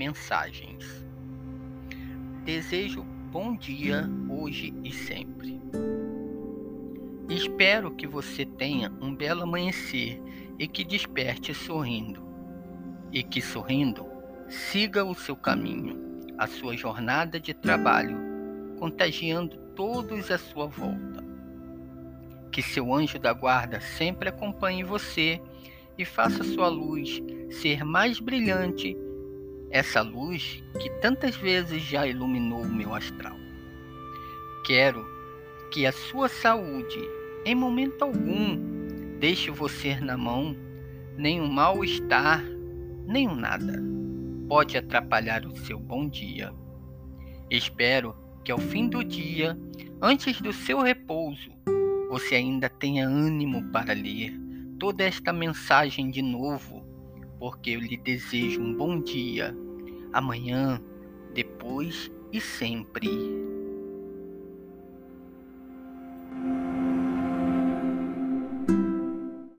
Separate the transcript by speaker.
Speaker 1: mensagens. Desejo bom dia hoje e sempre. Espero que você tenha um belo amanhecer e que desperte sorrindo. E que sorrindo siga o seu caminho, a sua jornada de trabalho, contagiando todos à sua volta. Que seu anjo da guarda sempre acompanhe você e faça sua luz ser mais brilhante, essa luz que tantas vezes já iluminou o meu astral. Quero que a sua saúde, em momento algum, deixe você na mão, nem o mal-estar, nem o nada pode atrapalhar o seu bom dia. Espero que ao fim do dia, antes do seu repouso, você ainda tenha ânimo para ler toda esta mensagem de novo, porque eu lhe desejo um bom dia, amanhã, depois e sempre.